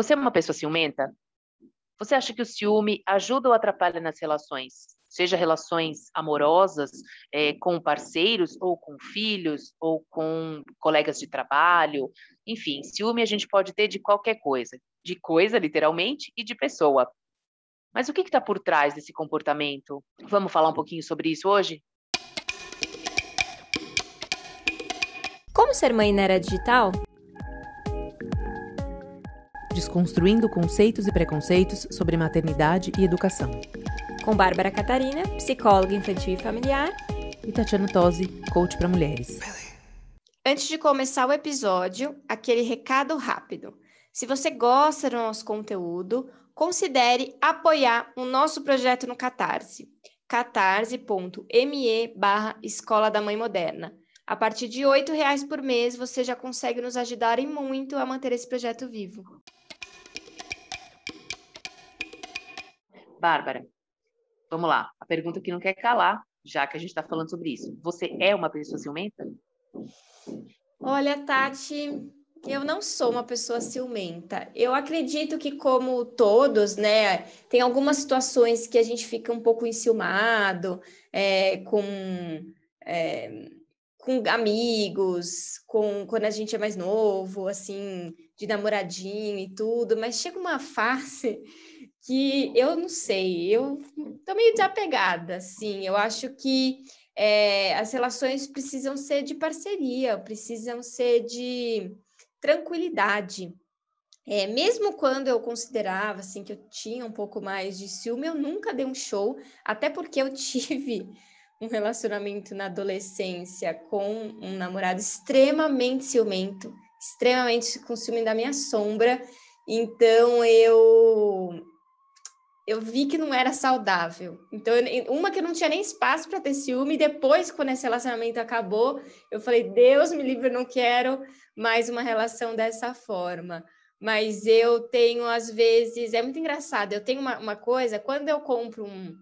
Você é uma pessoa ciumenta? Você acha que o ciúme ajuda ou atrapalha nas relações? Seja relações amorosas é, com parceiros, ou com filhos, ou com colegas de trabalho. Enfim, ciúme a gente pode ter de qualquer coisa. De coisa, literalmente, e de pessoa. Mas o que está por trás desse comportamento? Vamos falar um pouquinho sobre isso hoje? Como ser mãe na era digital? Desconstruindo conceitos e preconceitos sobre maternidade e educação. Com Bárbara Catarina, psicóloga infantil e familiar. E Tatiana Tosi, coach para mulheres. Antes de começar o episódio, aquele recado rápido. Se você gosta do nosso conteúdo, considere apoiar o nosso projeto no Catarse. catarse.me barra Escola da Mãe Moderna. A partir de R$ reais por mês, você já consegue nos ajudar e muito a manter esse projeto vivo. Bárbara, vamos lá. A pergunta que não quer calar, já que a gente está falando sobre isso. Você é uma pessoa ciumenta? Olha, Tati, eu não sou uma pessoa ciumenta. Eu acredito que, como todos, né, tem algumas situações que a gente fica um pouco enciumado, é, com, é, com amigos, com quando a gente é mais novo, assim, de namoradinho e tudo, mas chega uma fase que eu não sei, eu tô meio desapegada, assim, eu acho que é, as relações precisam ser de parceria, precisam ser de tranquilidade. É, mesmo quando eu considerava assim que eu tinha um pouco mais de ciúme, eu nunca dei um show, até porque eu tive um relacionamento na adolescência com um namorado extremamente ciumento, extremamente com ciúme da minha sombra. Então eu eu vi que não era saudável. Então, uma que eu não tinha nem espaço para ter ciúme, e depois, quando esse relacionamento acabou, eu falei: Deus me livre, eu não quero mais uma relação dessa forma. Mas eu tenho, às vezes, é muito engraçado. Eu tenho uma, uma coisa, quando eu compro um,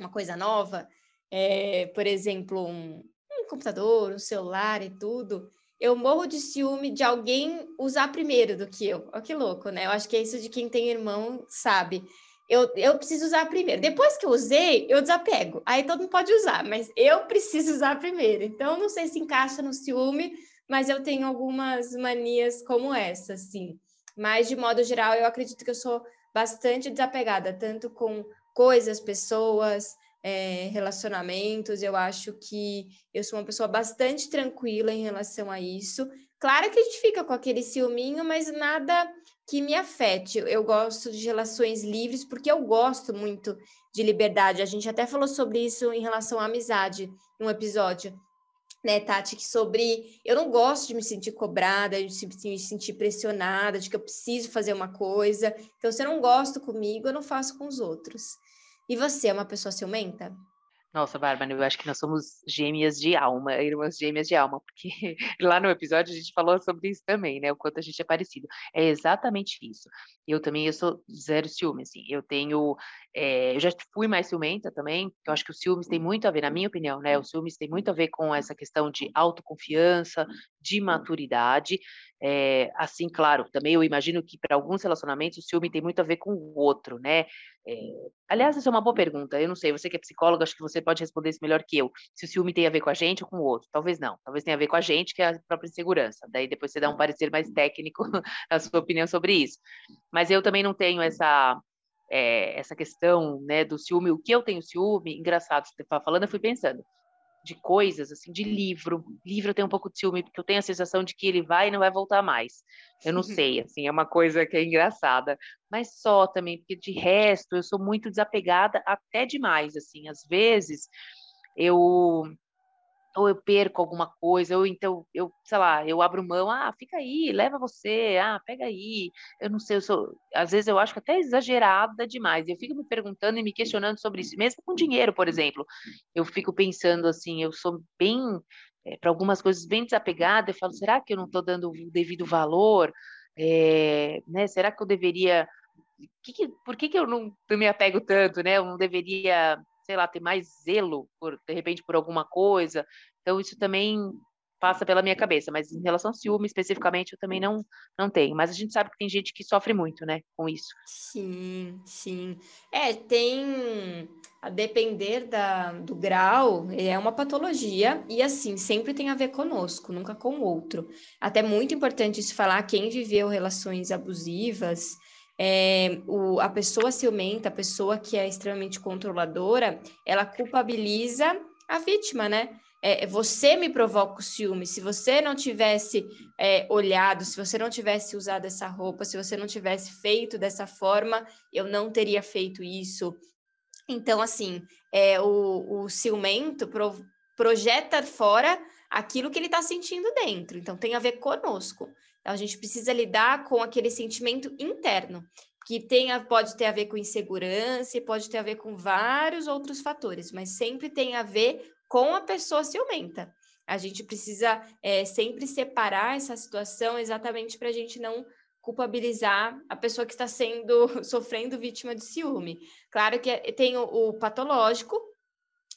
uma coisa nova, é, por exemplo, um, um computador, um celular e tudo, eu morro de ciúme de alguém usar primeiro do que eu. Olha que louco, né? Eu acho que é isso de quem tem irmão sabe eu, eu preciso usar primeiro. Depois que eu usei, eu desapego. Aí todo mundo pode usar, mas eu preciso usar primeiro. Então, não sei se encaixa no ciúme, mas eu tenho algumas manias como essa, assim. Mas, de modo geral, eu acredito que eu sou bastante desapegada, tanto com coisas, pessoas, é, relacionamentos. Eu acho que eu sou uma pessoa bastante tranquila em relação a isso. Claro que a gente fica com aquele ciúminho, mas nada que me afete. Eu gosto de relações livres porque eu gosto muito de liberdade. A gente até falou sobre isso em relação à amizade, num episódio, né, Tati, que sobre eu não gosto de me sentir cobrada, de me sentir pressionada, de que eu preciso fazer uma coisa. Então, se eu não gosto comigo, eu não faço com os outros. E você é uma pessoa ciumenta? Nossa, Bárbara, eu acho que nós somos gêmeas de alma, irmãs gêmeas de alma, porque lá no episódio a gente falou sobre isso também, né? O quanto a gente é parecido. É exatamente isso. Eu também, eu sou zero ciúme, assim. Eu tenho, é, eu já fui mais ciumenta também, eu acho que o ciúmes tem muito a ver, na minha opinião, né? O ciúmes tem muito a ver com essa questão de autoconfiança, de maturidade. É, assim, claro, também eu imagino que para alguns relacionamentos o ciúme tem muito a ver com o outro, né? É, aliás, essa é uma boa pergunta. Eu não sei, você que é psicóloga, acho que você pode responder isso melhor que eu. Se o ciúme tem a ver com a gente ou com o outro. Talvez não. Talvez tenha a ver com a gente, que é a própria insegurança. Daí depois você dá um parecer mais técnico, a sua opinião sobre isso. Mas eu também não tenho essa. É, essa questão né, do ciúme, o que eu tenho ciúme, engraçado, você está falando, eu fui pensando de coisas, assim, de livro. Livro eu tenho um pouco de ciúme, porque eu tenho a sensação de que ele vai e não vai voltar mais. Eu não sei, assim, é uma coisa que é engraçada. Mas só também, porque de resto eu sou muito desapegada até demais, assim. Às vezes eu ou eu perco alguma coisa, ou então eu, sei lá, eu abro mão, ah, fica aí, leva você, ah, pega aí. Eu não sei, eu sou, às vezes eu acho que até exagerada demais. Eu fico me perguntando e me questionando sobre isso, mesmo com dinheiro, por exemplo. Eu fico pensando assim, eu sou bem é, para algumas coisas bem desapegada, eu falo, será que eu não estou dando o devido valor? É, né? Será que eu deveria que que, por que, que eu não, não me apego tanto, né? Eu não deveria sei lá, ter mais zelo, por, de repente, por alguma coisa. Então, isso também passa pela minha cabeça, mas em relação ao ciúme especificamente eu também não não tenho, mas a gente sabe que tem gente que sofre muito, né, com isso. Sim, sim. É, tem a depender da, do grau, é uma patologia e assim, sempre tem a ver conosco, nunca com o outro. Até muito importante isso falar, quem viveu relações abusivas, é, o, a pessoa ciumenta, a pessoa que é extremamente controladora, ela culpabiliza a vítima, né? É, você me provoca o ciúme. Se você não tivesse é, olhado, se você não tivesse usado essa roupa, se você não tivesse feito dessa forma, eu não teria feito isso. Então, assim, é, o, o ciumento pro, projeta fora aquilo que ele está sentindo dentro. Então, tem a ver conosco. A gente precisa lidar com aquele sentimento interno, que tem a, pode ter a ver com insegurança pode ter a ver com vários outros fatores, mas sempre tem a ver com a pessoa ciumenta. A gente precisa é, sempre separar essa situação exatamente para a gente não culpabilizar a pessoa que está sendo sofrendo vítima de ciúme. Claro que é, tem o, o patológico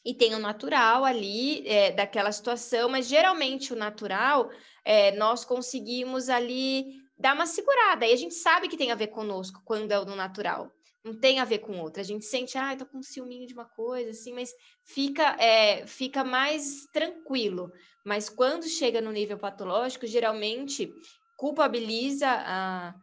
e tem o natural ali é, daquela situação, mas geralmente o natural é, nós conseguimos ali dar uma segurada. E a gente sabe que tem a ver conosco quando é o natural não tem a ver com outra. A gente sente, ah, tô com um ciúminho de uma coisa, assim, mas fica, é, fica mais tranquilo. Mas quando chega no nível patológico, geralmente culpabiliza a,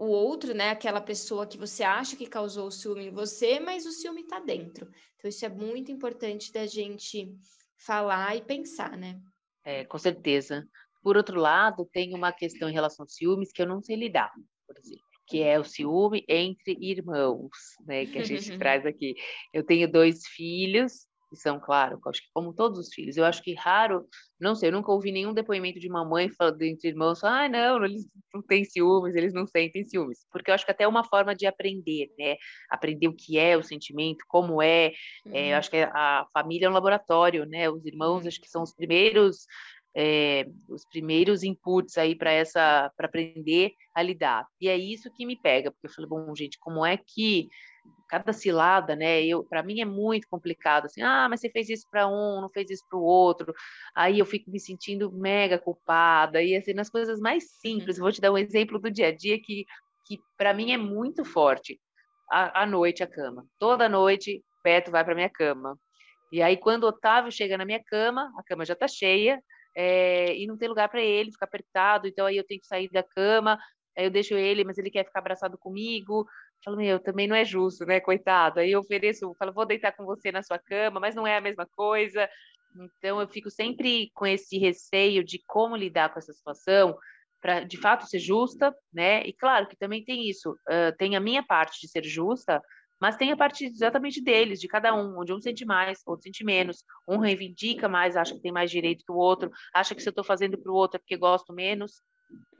o outro, né? Aquela pessoa que você acha que causou o ciúme em você, mas o ciúme está dentro. Então, isso é muito importante da gente falar e pensar, né? É, com certeza. Por outro lado, tem uma questão em relação aos ciúmes que eu não sei lidar, por exemplo que é o ciúme entre irmãos, né, que a gente traz aqui. Eu tenho dois filhos, que são, claro, acho que como todos os filhos, eu acho que raro, não sei, eu nunca ouvi nenhum depoimento de uma mãe falando entre irmãos, ah, não, eles não têm ciúmes, eles não sentem ciúmes, porque eu acho que até é uma forma de aprender, né, aprender o que é o sentimento, como é, uhum. é eu acho que a família é um laboratório, né, os irmãos acho que são os primeiros é, os primeiros inputs aí para essa para aprender a lidar. E é isso que me pega, porque eu falei, bom, gente, como é que cada cilada, né? Eu para mim é muito complicado assim. Ah, mas você fez isso para um, não fez isso para o outro. Aí eu fico me sentindo mega culpada e assim nas coisas mais simples. Uhum. Vou te dar um exemplo do dia a dia que que para mim é muito forte. À, noite a cama. Toda noite Beto vai para minha cama. E aí quando o Otávio chega na minha cama, a cama já está cheia, é, e não tem lugar para ele, ficar apertado, então aí eu tenho que sair da cama, aí eu deixo ele, mas ele quer ficar abraçado comigo. Eu falo, meu, também não é justo, né, coitado. Aí eu ofereço, falo, vou deitar com você na sua cama, mas não é a mesma coisa. Então eu fico sempre com esse receio de como lidar com essa situação, para de fato ser justa, né? E claro que também tem isso, uh, tem a minha parte de ser justa, mas tem a parte exatamente deles, de cada um, onde um sente mais, outro sente menos, um reivindica mais, acha que tem mais direito que o outro, acha que se eu estou fazendo para o outro é porque gosto menos.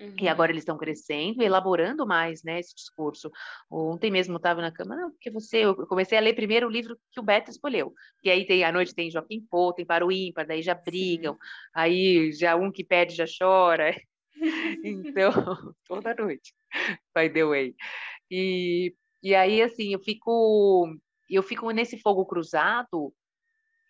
Uhum. E agora eles estão crescendo, elaborando mais, né, esse discurso. Ontem mesmo eu estava na cama, não, porque você, eu comecei a ler primeiro o livro que o Beto escolheu. E aí tem à noite tem Joaquim Pô, tem para o ímpar, daí já brigam. Sim. Aí já um que pede já chora. então, toda noite. By the way. E e aí, assim, eu fico, eu fico nesse fogo cruzado,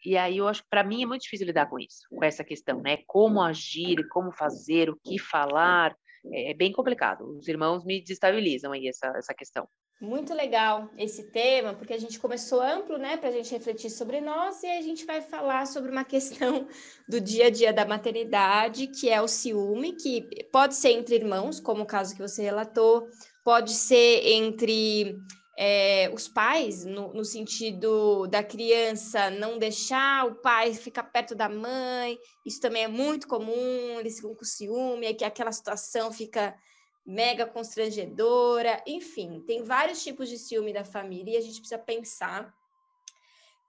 e aí eu acho que para mim é muito difícil lidar com isso, com essa questão, né? Como agir, como fazer, o que falar, é, é bem complicado. Os irmãos me desestabilizam aí essa, essa questão. Muito legal esse tema, porque a gente começou amplo, né, para a gente refletir sobre nós, e a gente vai falar sobre uma questão do dia a dia da maternidade, que é o ciúme, que pode ser entre irmãos, como o caso que você relatou, pode ser entre é, os pais, no, no, sentido da criança não deixar o pai ficar perto da mãe, isso também é muito comum, eles ficam com ciúme, é que aquela situação fica mega constrangedora, enfim, tem vários tipos de ciúme da família e a gente precisa pensar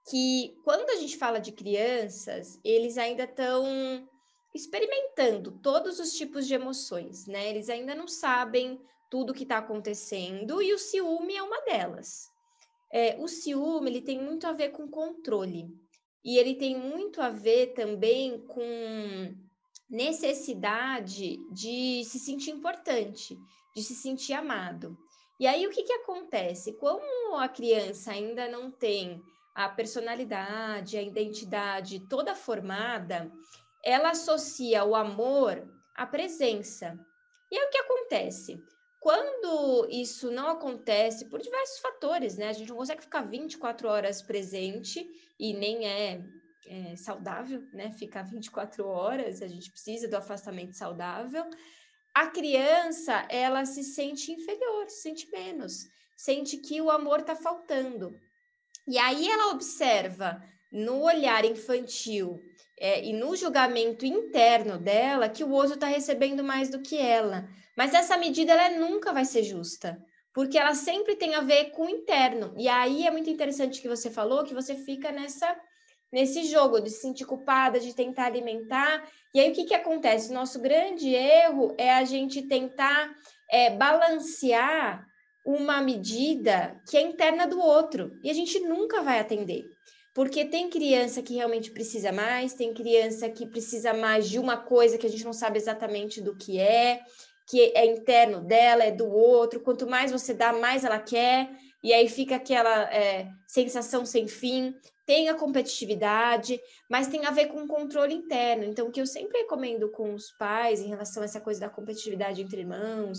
que quando a gente fala de crianças, eles ainda estão experimentando todos os tipos de emoções, né? Eles ainda não sabem tudo que está acontecendo e o ciúme é uma delas. É, o ciúme ele tem muito a ver com controle e ele tem muito a ver também com necessidade de se sentir importante, de se sentir amado. E aí o que, que acontece? Como a criança ainda não tem a personalidade, a identidade toda formada, ela associa o amor à presença. E é o que acontece. Quando isso não acontece, por diversos fatores, né? A gente não consegue ficar 24 horas presente e nem é, é saudável, né? Ficar 24 horas, a gente precisa do afastamento saudável. A criança, ela se sente inferior, se sente menos, sente que o amor está faltando. E aí ela observa no olhar infantil é, e no julgamento interno dela que o outro está recebendo mais do que ela. Mas essa medida ela nunca vai ser justa, porque ela sempre tem a ver com o interno. E aí é muito interessante que você falou que você fica nessa nesse jogo de se sentir culpada, de tentar alimentar. E aí o que, que acontece? Nosso grande erro é a gente tentar é, balancear uma medida que é interna do outro. E a gente nunca vai atender. Porque tem criança que realmente precisa mais, tem criança que precisa mais de uma coisa que a gente não sabe exatamente do que é, que é interno dela, é do outro. Quanto mais você dá, mais ela quer, e aí fica aquela é, sensação sem fim. Tem a competitividade, mas tem a ver com o controle interno. Então, o que eu sempre recomendo com os pais em relação a essa coisa da competitividade entre irmãos,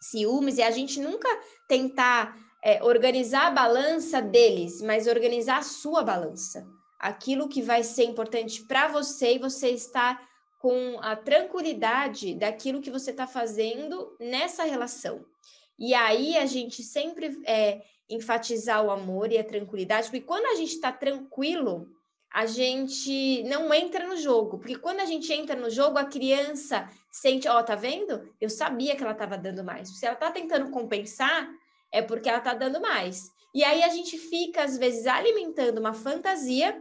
ciúmes, é a gente nunca tentar é, organizar a balança deles, mas organizar a sua balança. Aquilo que vai ser importante para você e você está com a tranquilidade daquilo que você está fazendo nessa relação. E aí a gente sempre é, enfatizar o amor e a tranquilidade, porque quando a gente está tranquilo, a gente não entra no jogo, porque quando a gente entra no jogo, a criança sente, ó, oh, tá vendo? Eu sabia que ela estava dando mais. Se ela está tentando compensar, é porque ela está dando mais. E aí a gente fica, às vezes, alimentando uma fantasia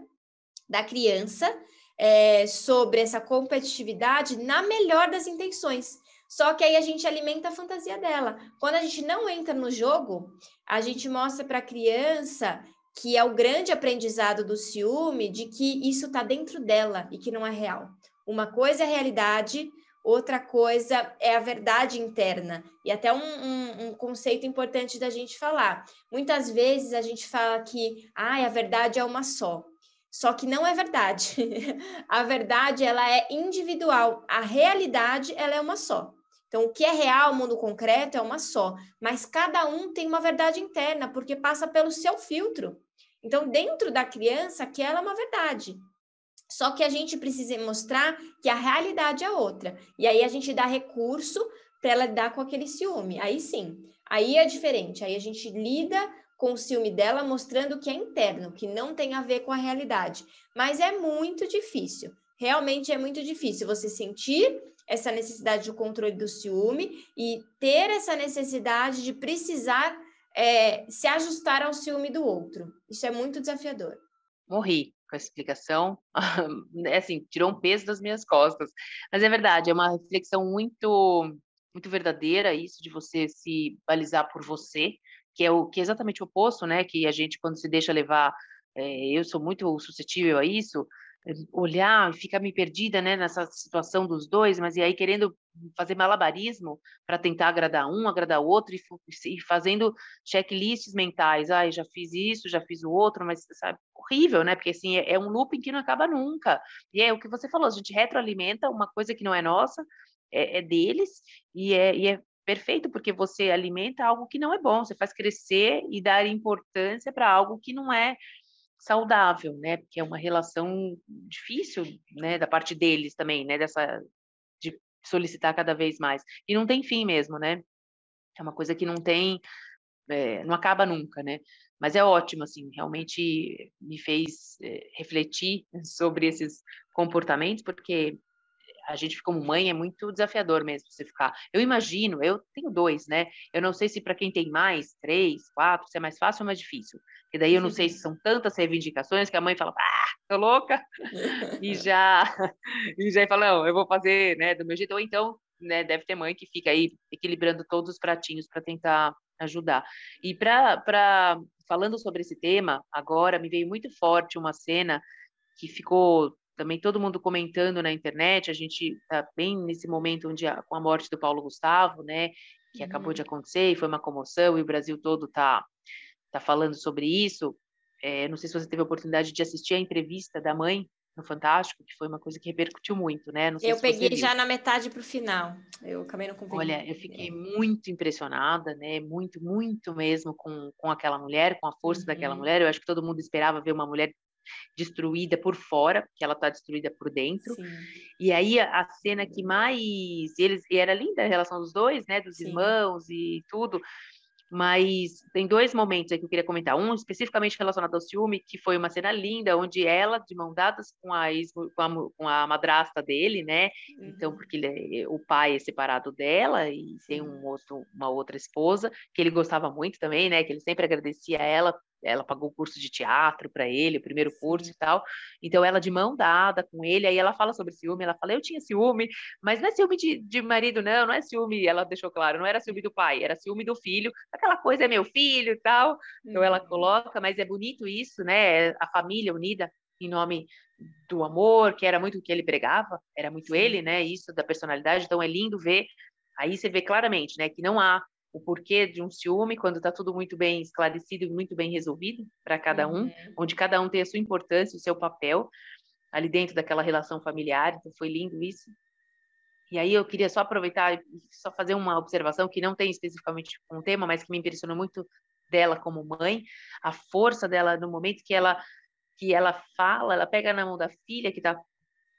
da criança é, sobre essa competitividade na melhor das intenções. Só que aí a gente alimenta a fantasia dela. Quando a gente não entra no jogo, a gente mostra para a criança que é o grande aprendizado do ciúme de que isso está dentro dela e que não é real. Uma coisa é a realidade, outra coisa é a verdade interna. E até um, um, um, conceito importante da gente falar. Muitas vezes a gente fala que ah, a verdade é uma só. Só que não é verdade. a verdade ela é individual, a realidade ela é uma só. Então, o que é real, o mundo concreto, é uma só. Mas cada um tem uma verdade interna, porque passa pelo seu filtro. Então, dentro da criança, aquela é uma verdade. Só que a gente precisa mostrar que a realidade é outra. E aí a gente dá recurso para ela lidar com aquele ciúme. Aí sim, aí é diferente. Aí a gente lida com o ciúme dela, mostrando que é interno, que não tem a ver com a realidade. Mas é muito difícil. Realmente é muito difícil você sentir essa necessidade de controle do ciúme e ter essa necessidade de precisar é, se ajustar ao ciúme do outro. Isso é muito desafiador. Morri com essa explicação, é assim, tirou um peso das minhas costas. Mas é verdade, é uma reflexão muito muito verdadeira isso de você se balizar por você, que é o que é exatamente o oposto, né? Que a gente quando se deixa levar, é, eu sou muito suscetível a isso, olhar e ficar me perdida, né, nessa situação dos dois, mas e aí querendo fazer malabarismo para tentar agradar um, agradar o outro e, e fazendo checklists mentais, ai, já fiz isso, já fiz o outro, mas sabe, horrível, né? Porque assim, é, é um looping que não acaba nunca. E é o que você falou, a gente retroalimenta uma coisa que não é nossa, é, é deles e é, e é perfeito porque você alimenta algo que não é bom, você faz crescer e dar importância para algo que não é saudável, né? Porque é uma relação difícil, né, da parte deles também, né, dessa de solicitar cada vez mais. E não tem fim mesmo, né? É uma coisa que não tem é, não acaba nunca, né? Mas é ótimo, assim, realmente me fez é, refletir sobre esses comportamentos, porque a gente como mãe é muito desafiador mesmo você ficar. Eu imagino, eu tenho dois, né? Eu não sei se para quem tem mais, três, quatro, se é mais fácil ou mais difícil. E daí eu não sei se são tantas reivindicações que a mãe fala, ah, tô louca, e já e já fala, não, eu vou fazer, né, do meu jeito. Ou então, né, deve ter mãe que fica aí equilibrando todos os pratinhos para tentar ajudar. E para falando sobre esse tema, agora me veio muito forte uma cena que ficou também todo mundo comentando na internet, a gente está bem nesse momento onde a, com a morte do Paulo Gustavo, né, que uhum. acabou de uhum. acontecer e foi uma comoção e o Brasil todo está tá falando sobre isso. É, não sei se você teve a oportunidade de assistir a entrevista da mãe no Fantástico, que foi uma coisa que repercutiu muito, né? eu peguei já na metade para o final. Eu acabei não cumprindo. Olha, eu fiquei muito impressionada, né? Muito, muito mesmo com, com aquela mulher, com a força uhum. daquela mulher. Eu acho que todo mundo esperava ver uma mulher destruída por fora, porque ela está destruída por dentro. Sim. E aí a, a, cena que mais eles e era linda a relação dos dois, né, dos Sim. irmãos e tudo. Mas tem dois momentos aí que eu queria comentar. Um especificamente relacionado ao ciúme, que foi uma cena linda, onde ela, de mão dadas com a, ex, com a, com a madrasta dele, né? Então, uhum. Então, porque ele, é, o pai é separado dela e tem um outro, uma outra esposa, que ele gostava muito também, né? Que ele sempre agradecia a ela ela pagou o curso de teatro para ele, o primeiro curso e tal. Então, ela de mão dada com ele, aí ela fala sobre ciúme, ela fala, eu tinha ciúme, mas não é ciúme de, de marido, não, não é ciúme, ela deixou claro, não era ciúme do pai, era ciúme do filho, aquela coisa é meu filho e tal. Então, ela uhum. coloca, mas é bonito isso, né? A família unida em nome do amor, que era muito o que ele pregava, era muito ele, né? Isso da personalidade, então é lindo ver. Aí você vê claramente, né, que não há o porquê de um ciúme quando está tudo muito bem esclarecido e muito bem resolvido para cada um, uhum. onde cada um tem a sua importância, o seu papel ali dentro daquela relação familiar. Então foi lindo isso. E aí eu queria só aproveitar e só fazer uma observação que não tem especificamente um tema, mas que me impressionou muito dela como mãe, a força dela no momento que ela que ela fala, ela pega na mão da filha que está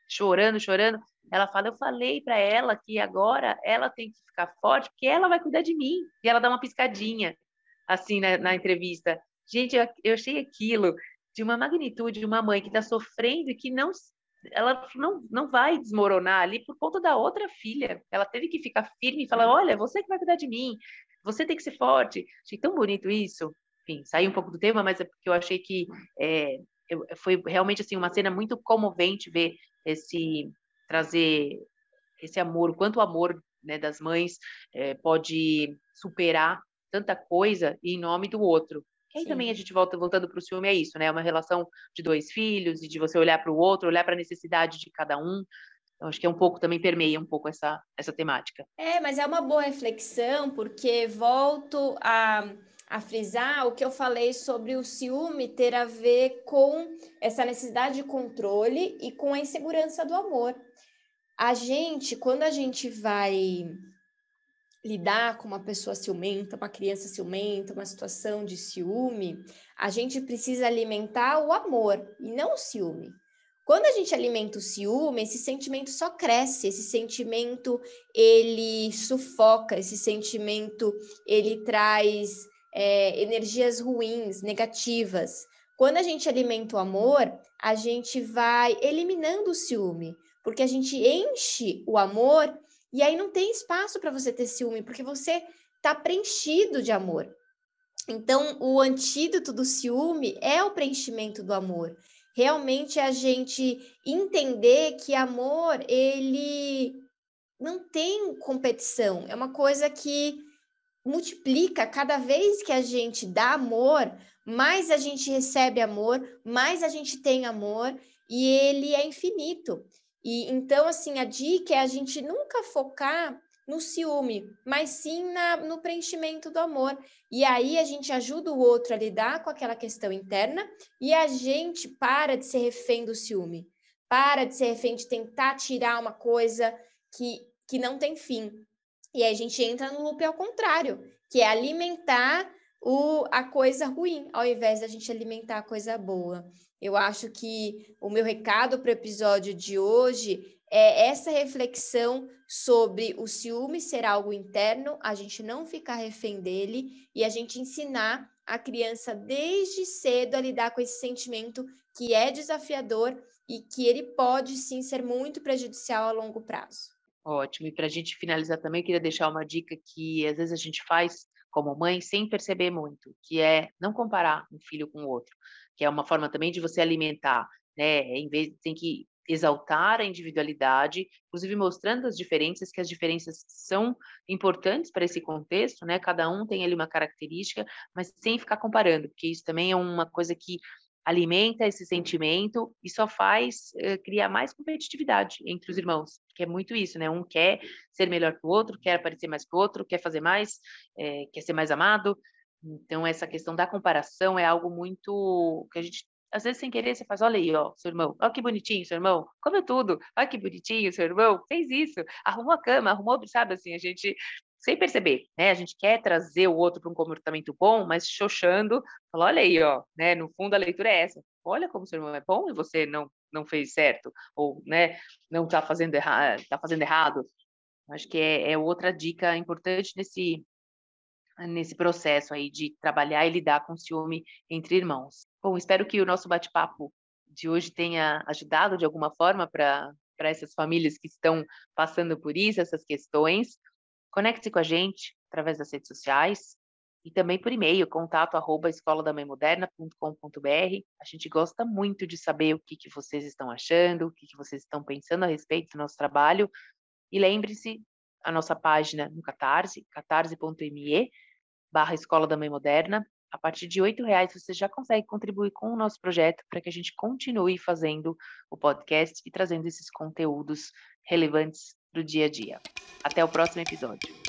chorando, chorando, ela fala, eu falei para ela que agora ela tem que ficar forte, porque ela vai cuidar de mim. E ela dá uma piscadinha, assim, na, na entrevista. Gente, eu, achei aquilo de uma magnitude de uma mãe que está sofrendo e que não ela não, não vai desmoronar ali por conta da outra filha. Ela teve que ficar firme e falar: olha, você que vai cuidar de mim, você tem que ser forte. Achei tão bonito isso. Enfim, saí um pouco do tema, mas é porque eu achei que é, eu, foi realmente assim uma cena muito comovente ver esse trazer esse amor, o quanto o amor né, das mães é, pode superar tanta coisa em nome do outro. E aí Sim. também a gente volta voltando para o ciúme é isso, né? É uma relação de dois filhos e de você olhar para o outro, olhar para a necessidade de cada um. Então, acho que é um pouco também permeia um pouco essa essa temática. É, mas é uma boa reflexão porque volto a a frisar o que eu falei sobre o ciúme ter a ver com essa necessidade de controle e com a insegurança do amor. A gente, quando a gente vai lidar com uma pessoa ciumenta, uma criança ciumenta, uma situação de ciúme, a gente precisa alimentar o amor e não o ciúme. Quando a gente alimenta o ciúme, esse sentimento só cresce, esse sentimento ele sufoca, esse sentimento ele traz é, energias ruins, negativas. Quando a gente alimenta o amor, a gente vai eliminando o ciúme, porque a gente enche o amor e aí não tem espaço para você ter ciúme, porque você está preenchido de amor. Então, o antídoto do ciúme é o preenchimento do amor. Realmente a gente entender que amor, ele não tem competição, é uma coisa que multiplica cada vez que a gente dá amor, mais a gente recebe amor, mais a gente tem amor e ele é infinito. E então, assim, a dica é a gente nunca focar no ciúme, mas sim na, no preenchimento do amor. E aí a gente ajuda o outro a lidar com aquela questão interna e a gente para de ser refém do ciúme, para de ser refém de tentar tirar uma coisa que, que não tem fim. E aí a gente entra no loop ao contrário, que é alimentar o, a coisa ruim, ao invés da gente alimentar a coisa boa. Eu acho que o meu recado para o episódio de hoje é essa reflexão sobre o ciúme ser algo interno, a gente não ficar refém dele e a gente ensinar a criança desde cedo a lidar com esse sentimento que é desafiador e que ele pode sim ser muito prejudicial a longo prazo. Ótimo. E para a gente finalizar também, queria deixar uma dica que às vezes a gente faz como mãe sem perceber muito, que é não comparar um filho com o outro que é uma forma também de você alimentar, né? Em vez tem que exaltar a individualidade, inclusive mostrando as diferenças, que as diferenças são importantes para esse contexto, né? Cada um tem ali uma característica, mas sem ficar comparando, porque isso também é uma coisa que alimenta esse sentimento e só faz uh, criar mais competitividade entre os irmãos, que é muito isso, né? Um quer ser melhor que o outro, quer aparecer mais que o outro, quer fazer mais, é, quer ser mais amado, então, essa questão da comparação é algo muito que a gente às vezes sem querer você faz, olha aí, ó, seu irmão, olha que bonitinho, seu irmão, comeu tudo, olha que bonitinho, seu irmão, fez isso, arrumou a cama, arrumou, sabe, assim, a gente, sem perceber, né, a gente quer trazer o outro para um comportamento bom, mas xoxando, fala, olha aí, ó, né, no fundo a leitura é essa, olha como seu irmão é bom e você não, não fez certo, ou, né, não está fazendo, erra tá fazendo errado, acho que é, é outra dica importante nesse, nesse processo aí de trabalhar e lidar com ciúme entre irmãos. Bom, espero que o nosso bate-papo de hoje tenha ajudado de alguma forma para essas famílias que estão passando por isso, essas questões. Conecte-se com a gente através das redes sociais e também por e-mail, contato arroba escoladamãemoderna.com.br. A gente gosta muito de saber o que, que vocês estão achando, o que, que vocês estão pensando a respeito do nosso trabalho. E lembre-se, a nossa página no Catarse, catarse.me, barra Escola da Mãe Moderna. A partir de R$ reais você já consegue contribuir com o nosso projeto para que a gente continue fazendo o podcast e trazendo esses conteúdos relevantes do dia a dia. Até o próximo episódio.